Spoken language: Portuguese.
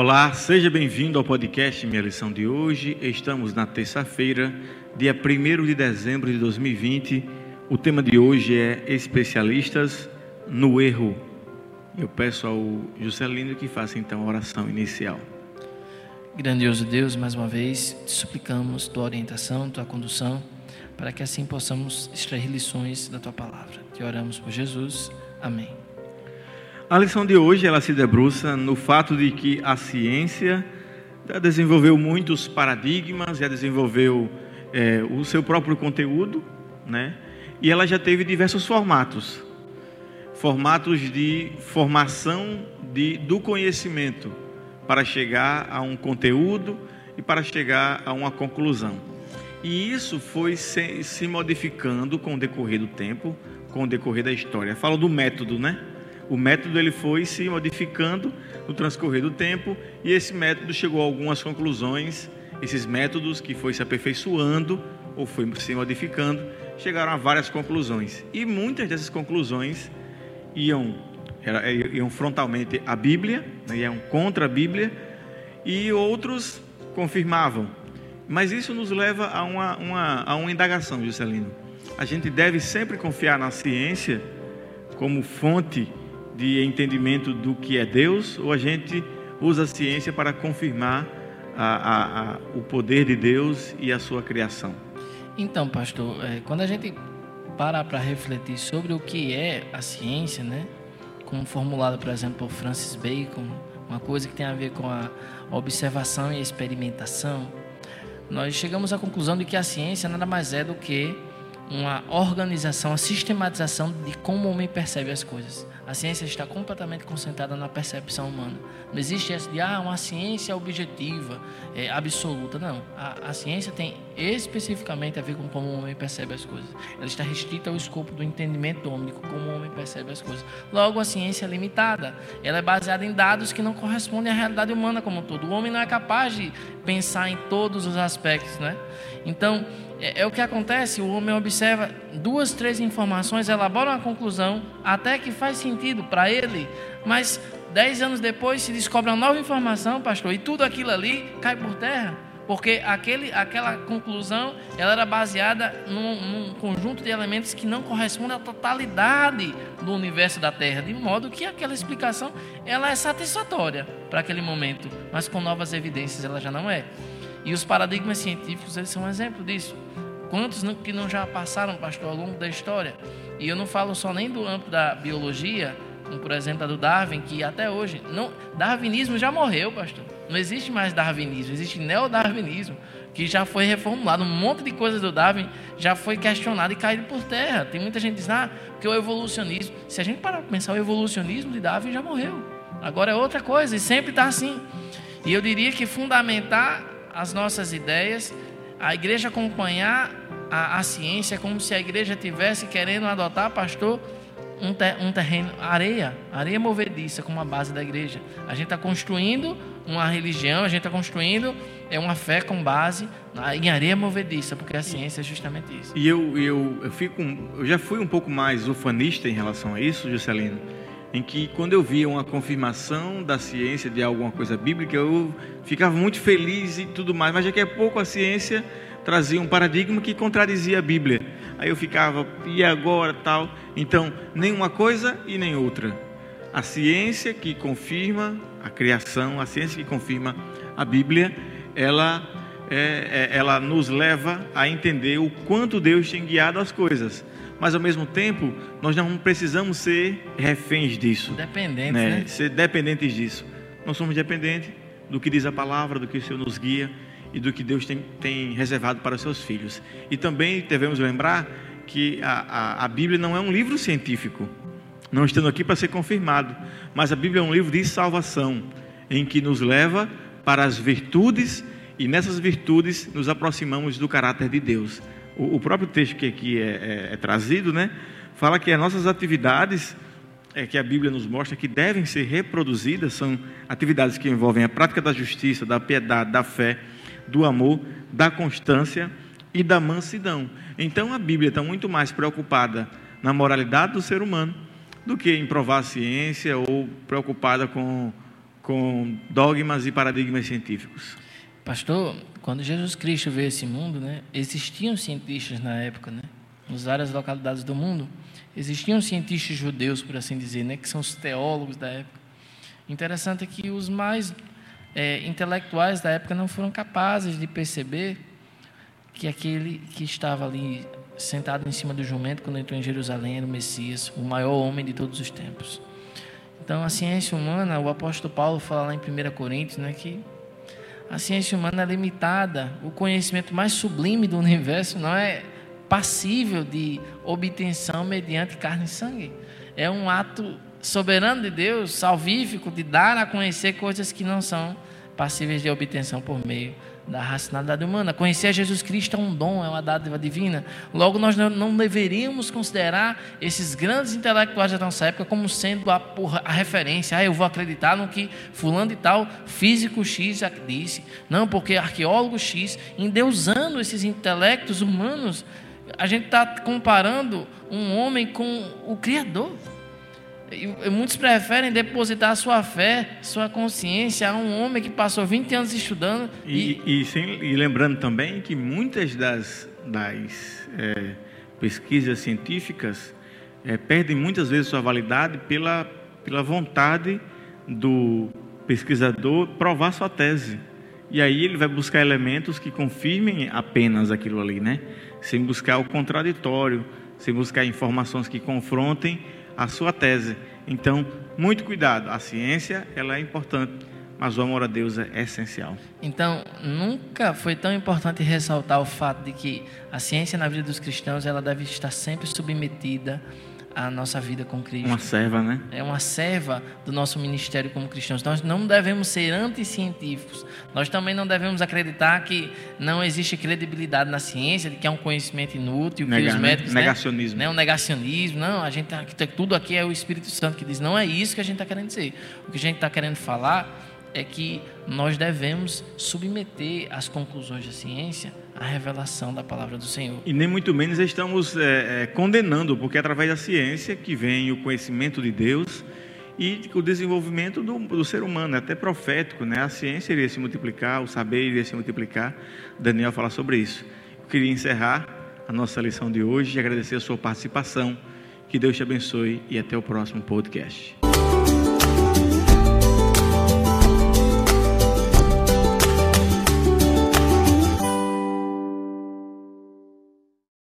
Olá, seja bem-vindo ao podcast Minha Lição de hoje. Estamos na terça-feira, dia 1 de dezembro de 2020. O tema de hoje é Especialistas no Erro. Eu peço ao Juscelino que faça então a oração inicial. Grandioso Deus, mais uma vez te suplicamos tua orientação, tua condução, para que assim possamos extrair lições da tua palavra. Te oramos por Jesus. Amém. A lição de hoje ela se debruça no fato de que a ciência já desenvolveu muitos paradigmas, já desenvolveu é, o seu próprio conteúdo, né? E ela já teve diversos formatos, formatos de formação de, do conhecimento para chegar a um conteúdo e para chegar a uma conclusão. E isso foi se, se modificando com o decorrer do tempo, com o decorrer da história. Falo do método, né? O método ele foi se modificando no transcorrer do tempo e esse método chegou a algumas conclusões. Esses métodos que foi se aperfeiçoando ou foi se modificando, chegaram a várias conclusões. E muitas dessas conclusões iam era, iam frontalmente à Bíblia, né, iam contra a Bíblia, e outros confirmavam. Mas isso nos leva a uma, uma, a uma indagação, Juscelino. A gente deve sempre confiar na ciência como fonte de entendimento do que é Deus, ou a gente usa a ciência para confirmar a, a, a, o poder de Deus e a sua criação? Então, pastor, é, quando a gente para para refletir sobre o que é a ciência, né? como formulado, por exemplo, por Francis Bacon, uma coisa que tem a ver com a observação e a experimentação, nós chegamos à conclusão de que a ciência nada mais é do que uma organização, a sistematização de como o homem percebe as coisas. A ciência está completamente concentrada na percepção humana. Não existe essa de, ah, uma ciência objetiva, é, absoluta. Não. A, a, ciência tem especificamente a ver com como o homem percebe as coisas. Ela está restrita ao escopo do entendimento do homem, como o homem percebe as coisas. Logo, a ciência é limitada. Ela é baseada em dados que não correspondem à realidade humana como um todo. O homem não é capaz de pensar em todos os aspectos, né? Então, é, é, o que acontece, o homem observa duas, três informações, elabora uma conclusão, até que faz sentido para ele, mas dez anos depois se descobre uma nova informação, pastor, e tudo aquilo ali cai por terra, porque aquele, aquela conclusão ela era baseada num, num conjunto de elementos que não correspondem à totalidade do universo da Terra, de modo que aquela explicação ela é satisfatória para aquele momento, mas com novas evidências ela já não é. E os paradigmas científicos eles são um exemplo disso. Quantos que não já passaram, pastor, ao longo da história? E eu não falo só nem do âmbito da biologia, como por exemplo a do Darwin, que até hoje, não, darwinismo já morreu, pastor. Não existe mais darwinismo, existe neodarwinismo, que já foi reformulado. Um monte de coisas do Darwin já foi questionado e caído por terra. Tem muita gente que diz, ah, porque o evolucionismo. Se a gente parar para pensar, o evolucionismo de Darwin já morreu. Agora é outra coisa e sempre está assim. E eu diria que fundamentar as nossas ideias a igreja acompanhar a, a ciência é como se a igreja tivesse querendo adotar, pastor, um, ter, um terreno, areia, areia movediça como a base da igreja. A gente está construindo uma religião, a gente está construindo é uma fé com base em areia movediça, porque a ciência é justamente isso. E eu, eu, eu, fico, eu já fui um pouco mais ufanista em relação a isso, Juscelino em que quando eu via uma confirmação da ciência de alguma coisa bíblica, eu ficava muito feliz e tudo mais, mas daqui a pouco a ciência trazia um paradigma que contradizia a Bíblia. Aí eu ficava, e agora tal? Então, nem uma coisa e nem outra. A ciência que confirma a criação, a ciência que confirma a Bíblia, ela, é, é, ela nos leva a entender o quanto Deus tem guiado as coisas mas ao mesmo tempo nós não precisamos ser reféns disso. Dependentes, né? né? Ser dependentes disso. Nós somos dependentes do que diz a palavra, do que o Senhor nos guia e do que Deus tem, tem reservado para os seus filhos. E também devemos lembrar que a, a, a Bíblia não é um livro científico, não estando aqui para ser confirmado, mas a Bíblia é um livro de salvação, em que nos leva para as virtudes e nessas virtudes nos aproximamos do caráter de Deus o, o próprio texto que aqui é, é, é, trazido, né, fala que as nossas atividades é, que a Bíblia nos mostra que devem ser reproduzidas são atividades que envolvem a prática da justiça, da piedade, da fé, do amor, da constância e da mansidão. Então a Bíblia está muito mais preocupada na moralidade do ser humano do que em provar a ciência ou preocupada com, com dogmas e paradigmas científicos. Pastor, quando Jesus Cristo veio a esse mundo, né, existiam cientistas na época, né, nas várias localidades do mundo, existiam cientistas judeus, por assim dizer, né, que são os teólogos da época. Interessante é que os mais é, intelectuais da época não foram capazes de perceber que aquele que estava ali sentado em cima do jumento quando entrou em Jerusalém era o Messias, o maior homem de todos os tempos. Então, a ciência humana, o apóstolo Paulo fala lá em 1 Coríntios, né, que a ciência humana é limitada, o conhecimento mais sublime do universo não é passível de obtenção mediante carne e sangue. É um ato soberano de Deus, salvífico, de dar a conhecer coisas que não são passíveis de obtenção por meio da racionalidade humana. Conhecer Jesus Cristo é um dom, é uma dádiva divina. Logo, nós não deveríamos considerar esses grandes intelectuais da nossa época como sendo a, a referência. Ah, eu vou acreditar no que fulano e tal, físico X disse. Não, porque arqueólogo X, endeusando esses intelectos humanos, a gente está comparando um homem com o Criador. E muitos preferem depositar sua fé, sua consciência a um homem que passou 20 anos estudando. E, e... e, sem, e lembrando também que muitas das, das é, pesquisas científicas é, perdem muitas vezes sua validade pela, pela vontade do pesquisador provar sua tese. E aí ele vai buscar elementos que confirmem apenas aquilo ali, né? Sem buscar o contraditório, sem buscar informações que confrontem a sua tese. Então, muito cuidado. A ciência ela é importante, mas o amor a Deus é essencial. Então, nunca foi tão importante ressaltar o fato de que a ciência na vida dos cristãos ela deve estar sempre submetida a nossa vida com Cristo. Uma serva, né? É uma serva do nosso ministério como cristãos. Nós não devemos ser anticientíficos. Nós também não devemos acreditar que não existe credibilidade na ciência, de que é um conhecimento inútil, Nega, que os né? médicos... Né? Negacionismo. Né? Um negacionismo. Não, a gente tudo aqui é o Espírito Santo que diz. Não é isso que a gente está querendo dizer. O que a gente está querendo falar é que nós devemos submeter as conclusões da ciência à revelação da palavra do Senhor. E nem muito menos estamos é, é, condenando, porque é através da ciência que vem o conhecimento de Deus e o desenvolvimento do, do, ser humano, até profético, né? A ciência iria se multiplicar, o saber iria se multiplicar. Daniel fala sobre isso. Eu queria encerrar a nossa lição de hoje e agradecer a sua participação. Que Deus te abençoe e até o próximo podcast.